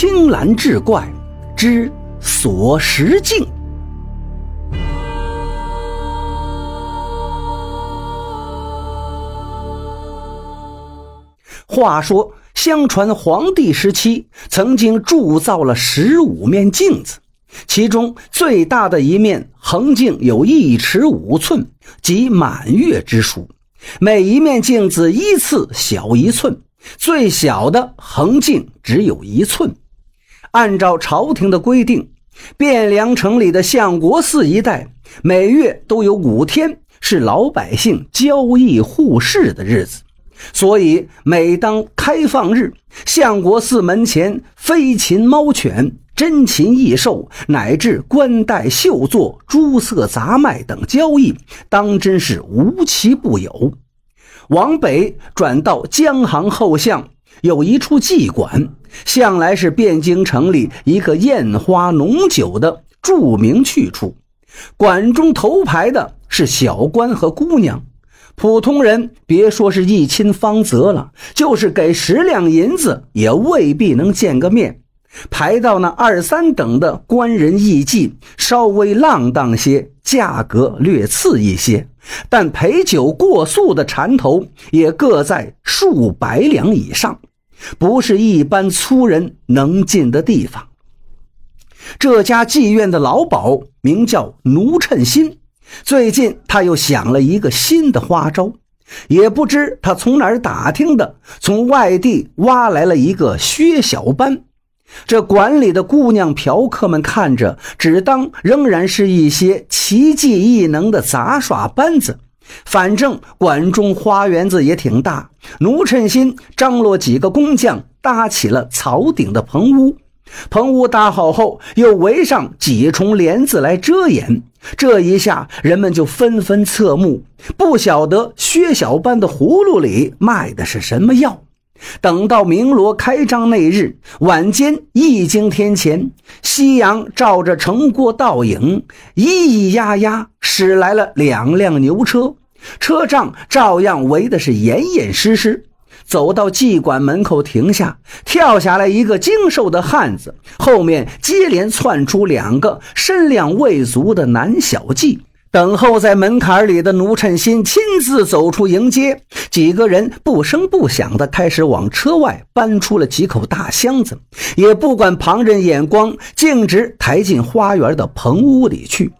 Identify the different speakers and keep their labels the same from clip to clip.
Speaker 1: 青蓝志怪之锁石镜。话说，相传黄帝时期曾经铸造了十五面镜子，其中最大的一面横镜有一尺五寸，即满月之数。每一面镜子依次小一寸，最小的横镜只有一寸。按照朝廷的规定，汴梁城里的相国寺一带，每月都有五天是老百姓交易互市的日子。所以，每当开放日，相国寺门前飞禽、猫犬、珍禽异兽，乃至冠带、绣作、诸色杂卖等交易，当真是无奇不有。往北转到江杭后巷，有一处妓馆，向来是汴京城里一个艳花浓酒的著名去处。馆中头排的是小官和姑娘。普通人别说是一亲芳泽了，就是给十两银子也未必能见个面。排到那二三等的官人艺妓，稍微浪荡些，价格略次一些，但陪酒过宿的缠头也各在数百两以上，不是一般粗人能进的地方。这家妓院的老鸨名叫奴趁心。最近他又想了一个新的花招，也不知他从哪儿打听的，从外地挖来了一个薛小班。这馆里的姑娘嫖客们看着，只当仍然是一些奇技异能的杂耍班子。反正馆中花园子也挺大，奴趁心张罗几个工匠搭起了草顶的棚屋。棚屋搭好后，又围上几重帘子来遮掩。这一下，人们就纷纷侧目，不晓得薛小班的葫芦里卖的是什么药。等到鸣锣开张那日晚间一经天前，夕阳照着城郭倒影，咿咿呀呀驶来了两辆牛车，车仗照样围的是严严实实。走到妓馆门口停下，跳下来一个精瘦的汉子，后面接连窜出两个身量未足的男小妓。等候在门槛里的奴趁心亲自走出迎接，几个人不声不响地开始往车外搬出了几口大箱子，也不管旁人眼光，径直抬进花园的棚屋里去。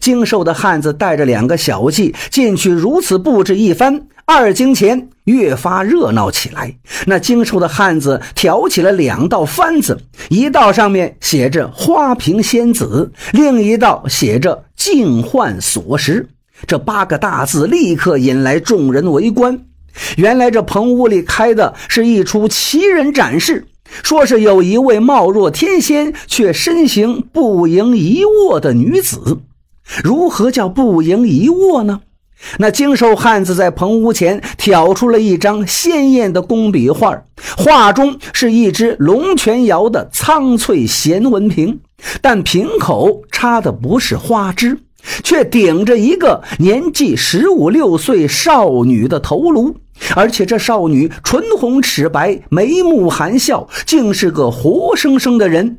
Speaker 1: 精瘦的汉子带着两个小妓进去，如此布置一番。二更前，越发热闹起来。那精瘦的汉子挑起了两道幡子，一道上面写着“花瓶仙子”，另一道写着“净幻锁石”。这八个大字立刻引来众人围观。原来这棚屋里开的是一出奇人展示，说是有一位貌若天仙却身形不盈一握的女子。如何叫不盈一握呢？那精瘦汉子在棚屋前挑出了一张鲜艳的工笔画，画中是一只龙泉窑的苍翠贤文瓶，但瓶口插的不是花枝，却顶着一个年纪十五六岁少女的头颅，而且这少女唇红齿白，眉目含笑，竟是个活生生的人，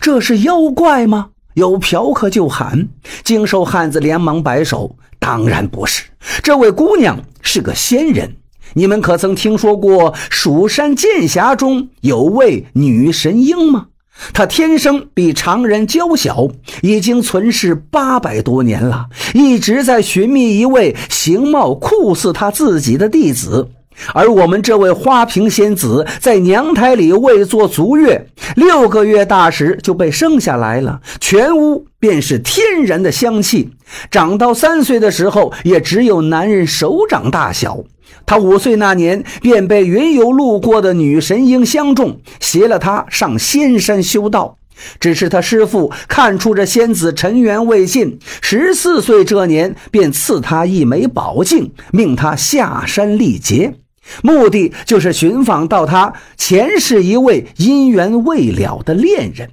Speaker 1: 这是妖怪吗？有嫖客就喊，精瘦汉子连忙摆手：“当然不是，这位姑娘是个仙人。你们可曾听说过蜀山剑侠中有位女神鹰吗？她天生比常人娇小，已经存世八百多年了，一直在寻觅一位形貌酷似她自己的弟子。”而我们这位花瓶仙子在娘胎里未做足月，六个月大时就被生下来了，全屋便是天然的香气。长到三岁的时候，也只有男人手掌大小。他五岁那年便被云游路过的女神鹰相中，携了他上仙山修道。只是他师傅看出这仙子尘缘未尽，十四岁这年便赐他一枚宝镜，命他下山历劫。目的就是寻访到他前世一位姻缘未了的恋人。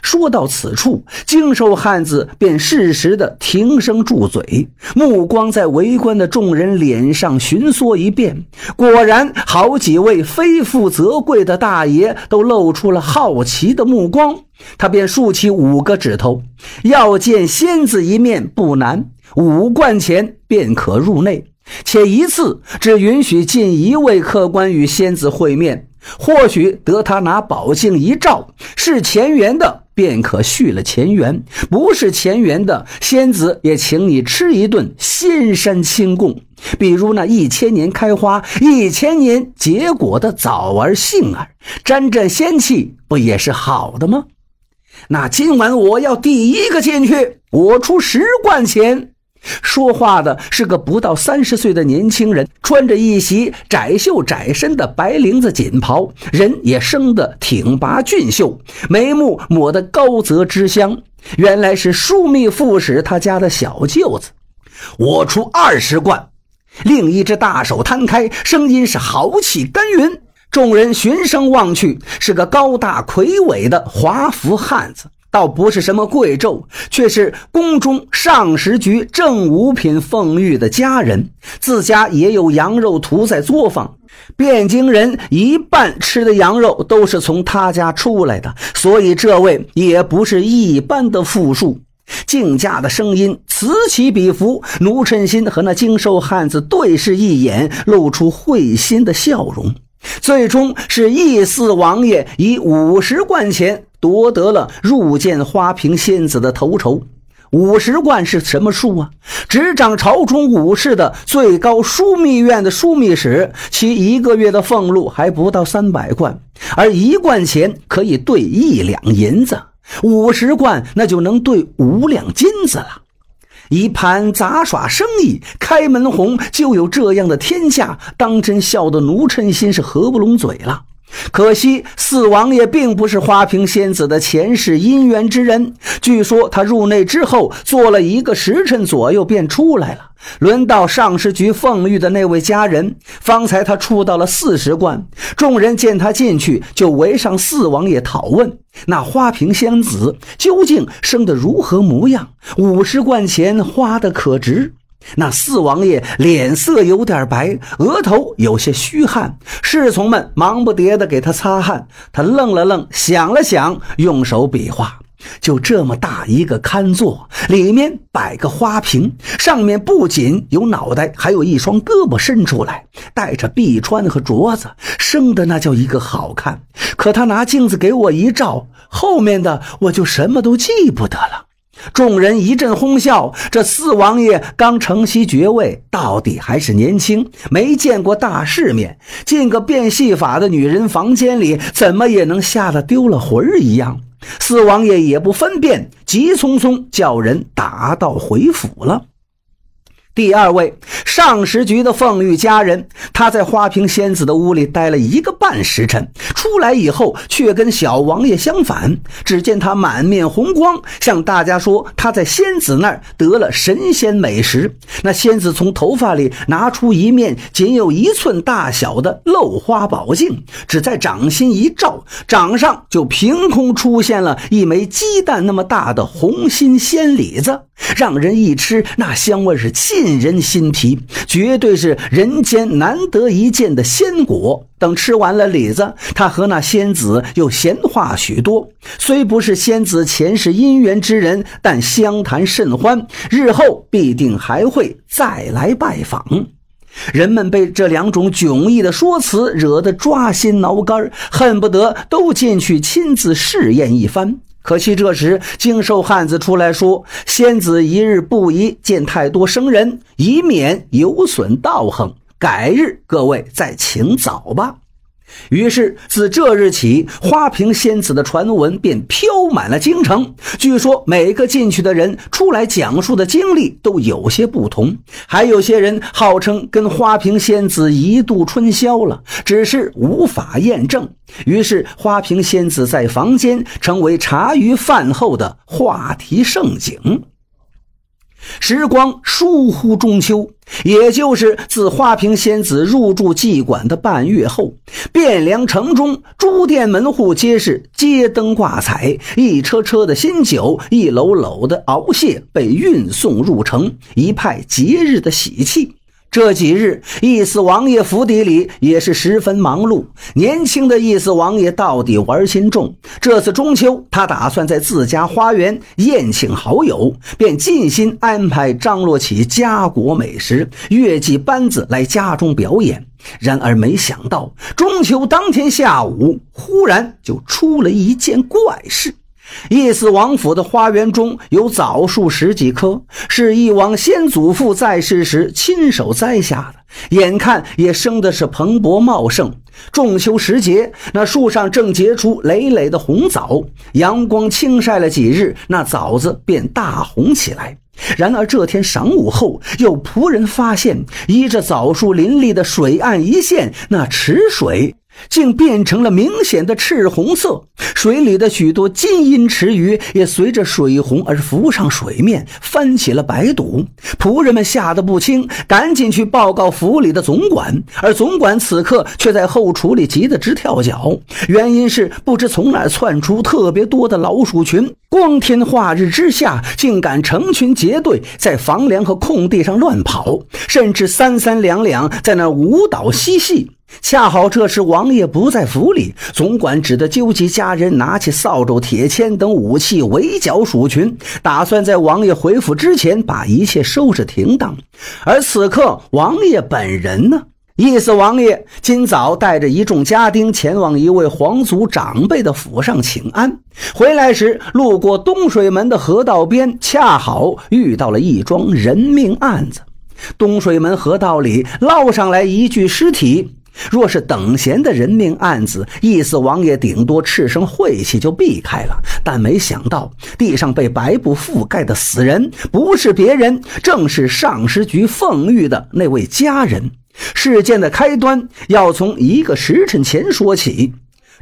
Speaker 1: 说到此处，精瘦汉子便适时的停声住嘴，目光在围观的众人脸上寻索一遍。果然，好几位非富则贵的大爷都露出了好奇的目光。他便竖起五个指头，要见仙子一面不难，五贯钱便可入内，且一次只允许进一位客官与仙子会面。或许得他拿宝镜一照，是前缘的，便可续了前缘；不是前缘的，仙子也请你吃一顿仙山清供。比如那一千年开花、一千年结果的枣儿、杏儿，沾沾仙气，不也是好的吗？那今晚我要第一个进去，我出十贯钱。说话的是个不到三十岁的年轻人，穿着一袭窄袖窄身的白绫子锦袍，人也生得挺拔俊秀，眉目抹得高泽之香。原来是枢密副使他家的小舅子。我出二十贯。另一只大手摊开，声音是豪气干云。众人循声望去，是个高大魁伟的华服汉子。倒不是什么贵胄，却是宫中上食局正五品凤玉的家人，自家也有羊肉屠宰作坊。汴京人一半吃的羊肉都是从他家出来的，所以这位也不是一般的富庶。竞价的声音此起彼伏，奴趁心和那精瘦汉子对视一眼，露出会心的笑容。最终是义四王爷以五十贯钱。夺得了入见花瓶仙子的头筹，五十贯是什么数啊？执掌朝中武事的最高枢密院的枢密使，其一个月的俸禄还不到三百贯，而一贯钱可以兑一两银子，五十贯那就能兑五两金子了。一盘杂耍生意，开门红就有这样的天下，当真笑得奴趁心是合不拢嘴了。可惜四王爷并不是花瓶仙子的前世姻缘之人。据说他入内之后，做了一个时辰左右便出来了。轮到上士局奉玉的那位家人，方才他出到了四十贯。众人见他进去，就围上四王爷讨问：那花瓶仙子究竟生得如何模样？五十贯钱花的可值？那四王爷脸色有点白，额头有些虚汗，侍从们忙不迭地给他擦汗。他愣了愣，想了想，用手比划：就这么大一个龛座，里面摆个花瓶，上面不仅有脑袋，还有一双胳膊伸出来，带着壁穿和镯子，生的那叫一个好看。可他拿镜子给我一照，后面的我就什么都记不得了。众人一阵哄笑。这四王爷刚承袭爵位，到底还是年轻，没见过大世面。进个变戏法的女人房间里，怎么也能吓得丢了魂儿一样。四王爷也不分辨，急匆匆叫人打道回府了。第二位上十局的凤玉家人，他在花瓶仙子的屋里待了一个半时辰，出来以后却跟小王爷相反。只见他满面红光，向大家说他在仙子那儿得了神仙美食。那仙子从头发里拿出一面仅有一寸大小的漏花宝镜，只在掌心一照，掌上就凭空出现了一枚鸡蛋那么大的红心仙李子，让人一吃，那香味是沁。人心脾，绝对是人间难得一见的仙果。等吃完了李子，他和和那仙子又闲话许多。虽不是仙子前世姻缘之人，但相谈甚欢，日后必定还会再来拜访。人们被这两种迥异的说辞惹得抓心挠肝，恨不得都进去亲自试验一番。可惜这时，精瘦汉子出来说：“仙子一日不宜见太多生人，以免有损道行。改日各位再请早吧。”于是，自这日起，花瓶仙子的传闻便飘满了京城。据说，每个进去的人出来讲述的经历都有些不同，还有些人号称跟花瓶仙子一度春宵了，只是无法验证。于是，花瓶仙子在房间成为茶余饭后的话题盛景。时光疏忽中秋，也就是自花瓶仙子入住妓馆的半月后，汴梁城中诸店门户皆是街灯挂彩，一车车的新酒，一篓篓的熬蟹被运送入城，一派节日的喜气。这几日，义思王爷府邸里也是十分忙碌。年轻的义思王爷到底玩心重，这次中秋，他打算在自家花园宴请好友，便尽心安排张罗起家国美食、乐伎班子来家中表演。然而，没想到中秋当天下午，忽然就出了一件怪事。义思王府的花园中有枣树十几棵，是义王先祖父在世时亲手栽下的，眼看也生的是蓬勃茂盛。仲秋时节，那树上正结出累累的红枣，阳光轻晒了几日，那枣子便大红起来。然而这天晌午后，有仆人发现，依着枣树林立的水岸一线，那池水。竟变成了明显的赤红色，水里的许多金银池鱼也随着水红而浮上水面，翻起了白肚。仆人们吓得不轻，赶紧去报告府里的总管，而总管此刻却在后厨里急得直跳脚。原因是不知从哪窜出特别多的老鼠群，光天化日之下，竟敢成群结队在房梁和空地上乱跑，甚至三三两两在那舞蹈嬉戏。恰好这时王爷不在府里，总管只得纠集家人，拿起扫帚、铁锨等武器围剿鼠群，打算在王爷回府之前把一切收拾停当。而此刻，王爷本人呢？意思王爷今早带着一众家丁前往一位皇族长辈的府上请安，回来时路过东水门的河道边，恰好遇到了一桩人命案子。东水门河道里捞上来一具尸体。若是等闲的人命案子，义思王爷顶多赤声晦气就避开了。但没想到地上被白布覆盖的死人，不是别人，正是上师局奉玉的那位家人。事件的开端要从一个时辰前说起。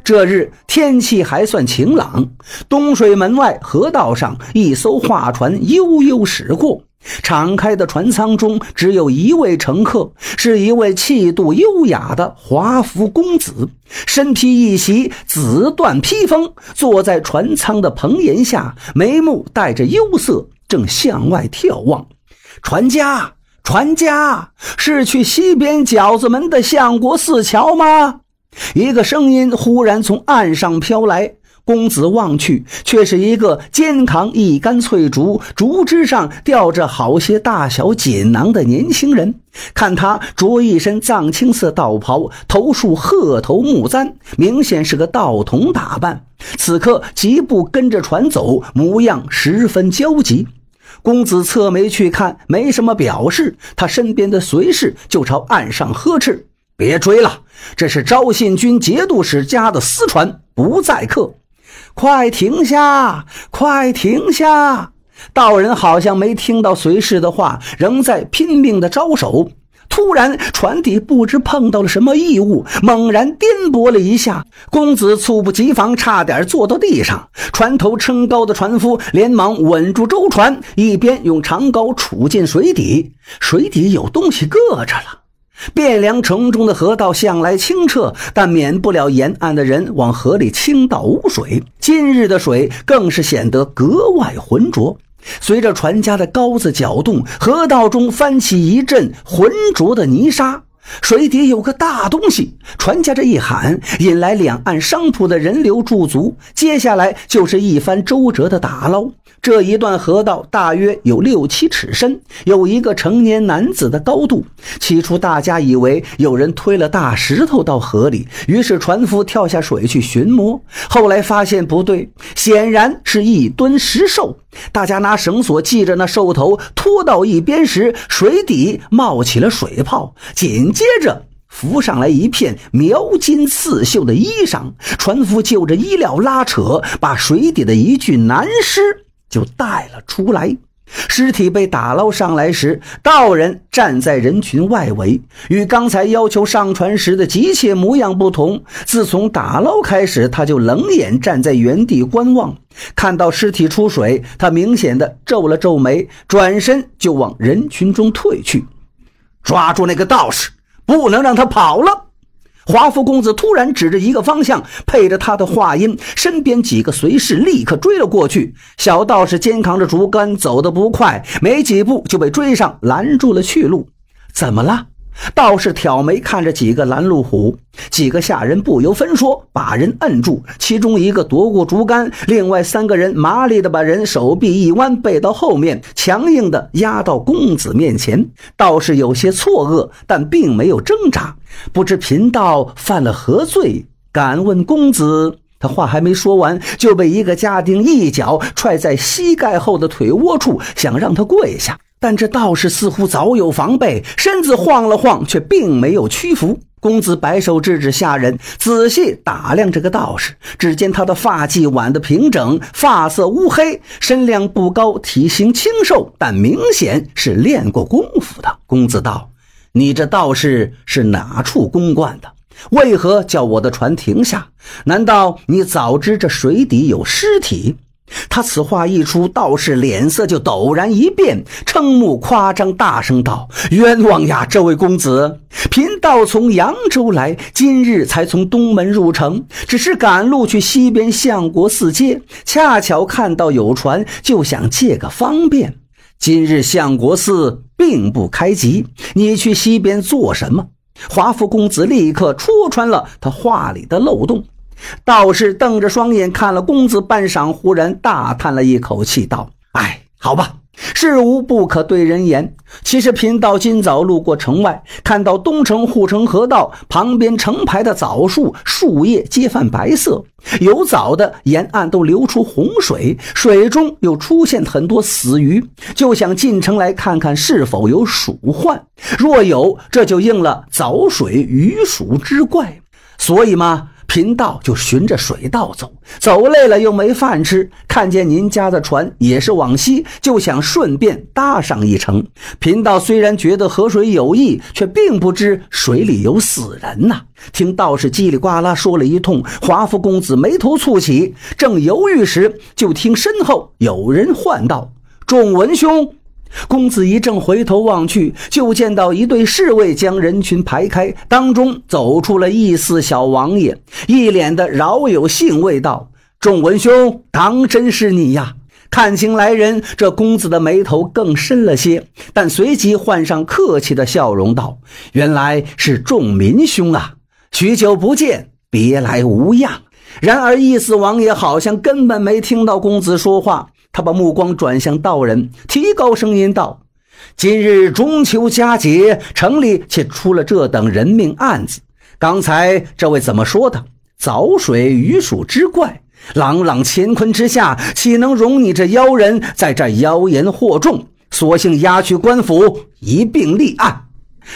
Speaker 1: 这日天气还算晴朗，东水门外河道上，一艘画船悠悠驶过。敞开的船舱中只有一位乘客，是一位气度优雅的华服公子，身披一袭紫缎披风，坐在船舱的棚檐下，眉目带着忧色，正向外眺望。船家，船家，是去西边饺子门的相国寺桥吗？一个声音忽然从岸上飘来。公子望去，却是一个肩扛一杆翠竹，竹枝上吊着好些大小锦囊的年轻人。看他着一身藏青色道袍，头束鹤头木簪，明显是个道童打扮。此刻疾步跟着船走，模样十分焦急。公子侧眉去看，没什么表示。他身边的随侍就朝岸上呵斥：“别追了，这是昭信军节度使家的私船，不载客。”快停下！快停下！道人好像没听到随侍的话，仍在拼命的招手。突然，船底不知碰到了什么异物，猛然颠簸了一下。公子猝不及防，差点坐到地上。船头撑高的船夫连忙稳住舟船，一边用长篙杵进水底。水底有东西搁着了。汴梁城中的河道向来清澈，但免不了沿岸的人往河里倾倒污水。今日的水更是显得格外浑浊。随着船家的篙子搅动，河道中翻起一阵浑浊的泥沙。水底有个大东西，船家这一喊，引来两岸商铺的人流驻足。接下来就是一番周折的打捞。这一段河道大约有六七尺深，有一个成年男子的高度。起初大家以为有人推了大石头到河里，于是船夫跳下水去寻摸。后来发现不对，显然是一吨石兽。大家拿绳索系着那兽头，拖到一边时，水底冒起了水泡，紧接着浮上来一片描金刺绣的衣裳。船夫就着衣料拉扯，把水底的一具男尸就带了出来。尸体被打捞上来时，道人站在人群外围，与刚才要求上船时的急切模样不同。自从打捞开始，他就冷眼站在原地观望。看到尸体出水，他明显的皱了皱眉，转身就往人群中退去。抓住那个道士，不能让他跑了！华夫公子突然指着一个方向，配着他的话音，身边几个随侍立刻追了过去。小道士肩扛着竹竿，走得不快，没几步就被追上，拦住了去路。怎么了？道士挑眉看着几个拦路虎，几个下人不由分说把人摁住，其中一个夺过竹竿，另外三个人麻利的把人手臂一弯，背到后面，强硬的压到公子面前。道士有些错愕，但并没有挣扎。不知贫道犯了何罪？敢问公子。他话还没说完，就被一个家丁一脚踹在膝盖后的腿窝处，想让他跪下。但这道士似乎早有防备，身子晃了晃，却并没有屈服。公子摆手制止下人，仔细打量这个道士。只见他的发髻挽得平整，发色乌黑，身量不高，体型清瘦，但明显是练过功夫的。公子道：“你这道士是哪处公馆的？为何叫我的船停下？难道你早知这水底有尸体？”他此话一出，道士脸色就陡然一变，瞠目夸张，大声道：“冤枉呀，这位公子！贫道从扬州来，今日才从东门入城，只是赶路去西边相国寺接，恰巧看到有船，就想借个方便。今日相国寺并不开集，你去西边做什么？”华夫公子立刻戳穿了他话里的漏洞。道士瞪着双眼看了公子半晌，忽然大叹了一口气，道：“哎，好吧，事无不可对人言。其实贫道今早路过城外，看到东城护城河道旁边成排的枣树，树叶皆泛白色，有枣的沿岸都流出洪水，水中又出现很多死鱼，就想进城来看看是否有鼠患。若有，这就应了枣水鱼鼠之怪。所以嘛。”贫道就循着水道走，走累了又没饭吃，看见您家的船也是往西，就想顺便搭上一程。贫道虽然觉得河水有意，却并不知水里有死人呐。听道士叽里呱啦说了一通，华夫公子眉头蹙起，正犹豫时，就听身后有人唤道：“仲文兄。”公子一正回头望去，就见到一队侍卫将人群排开，当中走出了义四小王爷，一脸的饶有兴味道：“仲文兄，当真是你呀？”看清来人，这公子的眉头更深了些，但随即换上客气的笑容道：“原来是仲民兄啊，许久不见，别来无恙。”然而义四王爷好像根本没听到公子说话。他把目光转向道人，提高声音道：“今日中秋佳节，城里却出了这等人命案子。刚才这位怎么说的？藻水鱼鼠之怪，朗朗乾坤之下，岂能容你这妖人在这妖言惑众？索性押去官府一并立案。”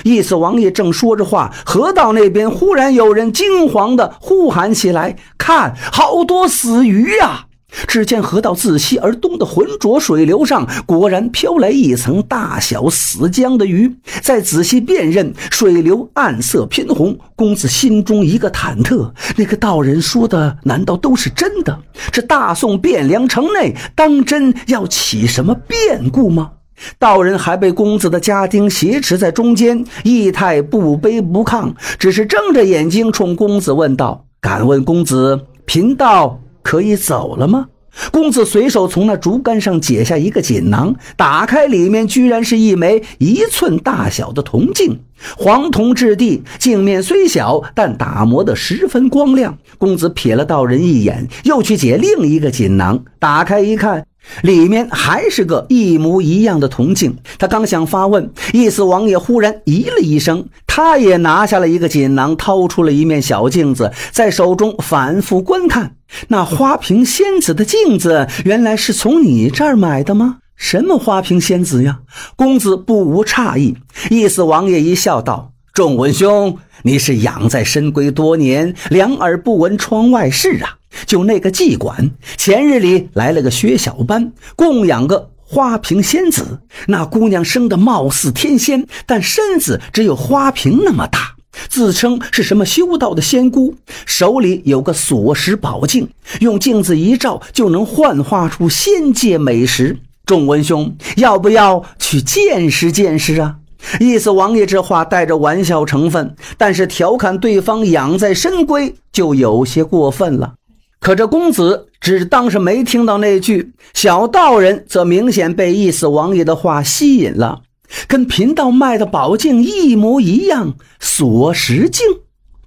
Speaker 1: 义四王爷正说着话，河道那边忽然有人惊慌地呼喊起来：“看，好多死鱼呀！”只见河道自西而东的浑浊水流上，果然飘来一层大小死僵的鱼。再仔细辨认，水流暗色偏红。公子心中一个忐忑：那个道人说的，难道都是真的？这大宋汴梁城内，当真要起什么变故吗？道人还被公子的家丁挟持在中间，仪态不卑不亢，只是睁着眼睛冲公子问道：“敢问公子，贫道？”可以走了吗？公子随手从那竹竿上解下一个锦囊，打开，里面居然是一枚一寸大小的铜镜，黄铜质地，镜面虽小，但打磨得十分光亮。公子瞥了道人一眼，又去解另一个锦囊，打开一看。里面还是个一模一样的铜镜。他刚想发问，义四王爷忽然咦了一声，他也拿下了一个锦囊，掏出了一面小镜子，在手中反复观看。那花瓶仙子的镜子，原来是从你这儿买的吗？什么花瓶仙子呀？公子不无诧异。意思王爷一笑道：“仲文兄，你是养在深闺多年，两耳不闻窗外事啊。”就那个妓馆，前日里来了个薛小班，供养个花瓶仙子。那姑娘生得貌似天仙，但身子只有花瓶那么大。自称是什么修道的仙姑，手里有个锁石宝镜，用镜子一照就能幻化出仙界美食。众文兄，要不要去见识见识啊？意思王爷这话带着玩笑成分，但是调侃对方养在深闺就有些过分了。可这公子只当是没听到那句，小道人则明显被意思王爷的话吸引了。跟贫道卖的宝镜一模一样，锁石镜。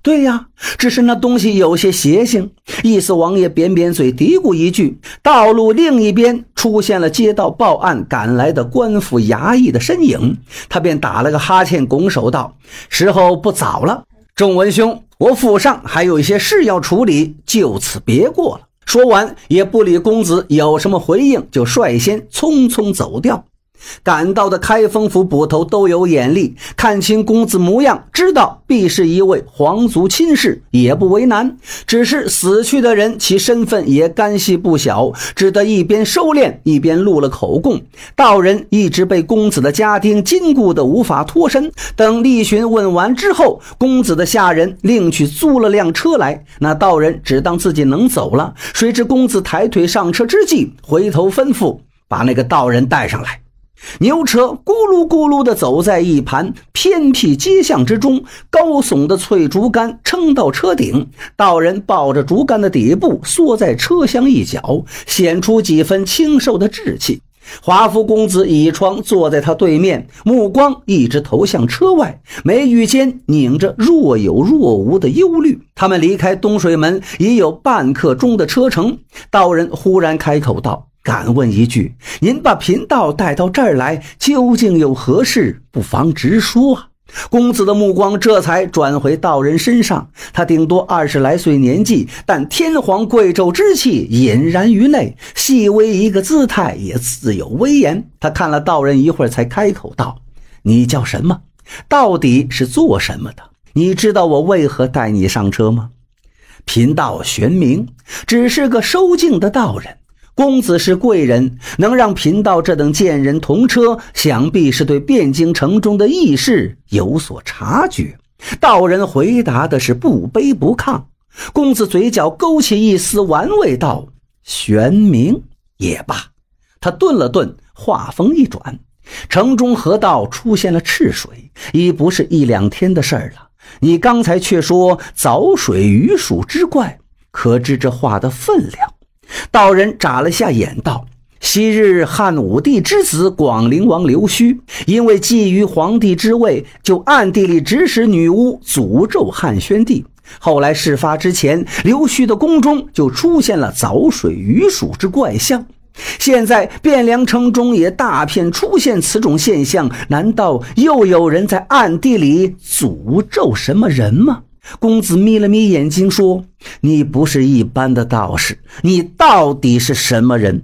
Speaker 1: 对呀，只是那东西有些邪性。意思王爷扁扁嘴，嘀咕一句。道路另一边出现了接到报案赶来的官府衙役的身影，他便打了个哈欠，拱手道：“时候不早了，仲文兄，我府上还有一些事要处理，就此别过了。”说完，也不理公子有什么回应，就率先匆匆走掉。赶到的开封府捕头都有眼力，看清公子模样，知道必是一位皇族亲事，也不为难。只是死去的人，其身份也干系不小，只得一边收敛，一边录了口供。道人一直被公子的家丁禁锢的无法脱身。等厉询问完之后，公子的下人另去租了辆车来，那道人只当自己能走了，谁知公子抬腿上车之际，回头吩咐把那个道人带上来。牛车咕噜咕噜地走在一盘偏僻街巷之中，高耸的翠竹竿撑到车顶，道人抱着竹竿的底部，缩在车厢一角，显出几分清瘦的志气。华夫公子倚窗坐在他对面，目光一直投向车外，眉宇间拧着若有若无的忧虑。他们离开东水门已有半刻钟的车程，道人忽然开口道。敢问一句，您把贫道带到这儿来，究竟有何事？不妨直说啊！公子的目光这才转回道人身上。他顶多二十来岁年纪，但天皇贵胄之气隐然于内，细微一个姿态也自有威严。他看了道人一会儿，才开口道：“你叫什么？到底是做什么的？你知道我为何带你上车吗？”贫道玄冥，只是个收镜的道人。公子是贵人，能让贫道这等贱人同车，想必是对汴京城中的异事有所察觉。道人回答的是不卑不亢。公子嘴角勾起一丝玩味，道：“玄冥也罢。”他顿了顿，话锋一转：“城中河道出现了赤水，已不是一两天的事儿了。你刚才却说藻水鱼鼠之怪，可知这话的分量？”道人眨了下眼，道：“昔日汉武帝之子广陵王刘须，因为觊觎皇帝之位，就暗地里指使女巫诅咒汉宣帝。后来事发之前，刘须的宫中就出现了凿水鱼鼠之怪象。现在汴梁城中也大片出现此种现象，难道又有人在暗地里诅咒什么人吗？”公子眯了眯眼睛说：“你不是一般的道士，你到底是什么人？”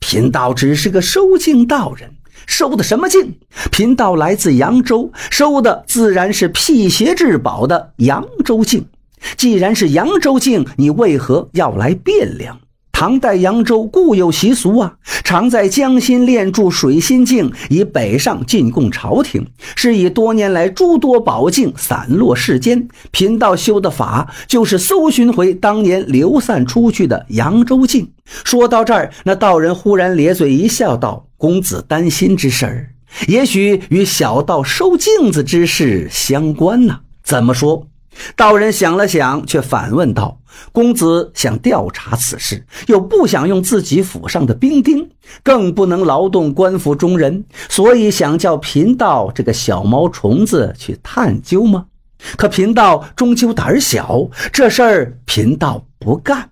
Speaker 1: 贫道只是个收镜道人，收的什么镜？贫道来自扬州，收的自然是辟邪至宝的扬州镜。既然是扬州镜，你为何要来汴梁？唐代扬州固有习俗啊，常在江心炼铸水心镜，以北上进贡朝廷。是以多年来诸多宝镜散落世间，贫道修的法就是搜寻回当年流散出去的扬州镜。说到这儿，那道人忽然咧嘴一笑，道：“公子担心之事儿，也许与小道收镜子之事相关呢？怎么说？”道人想了想，却反问道：“公子想调查此事，又不想用自己府上的兵丁，更不能劳动官府中人，所以想叫贫道这个小毛虫子去探究吗？可贫道终究胆小，这事儿贫道不干。”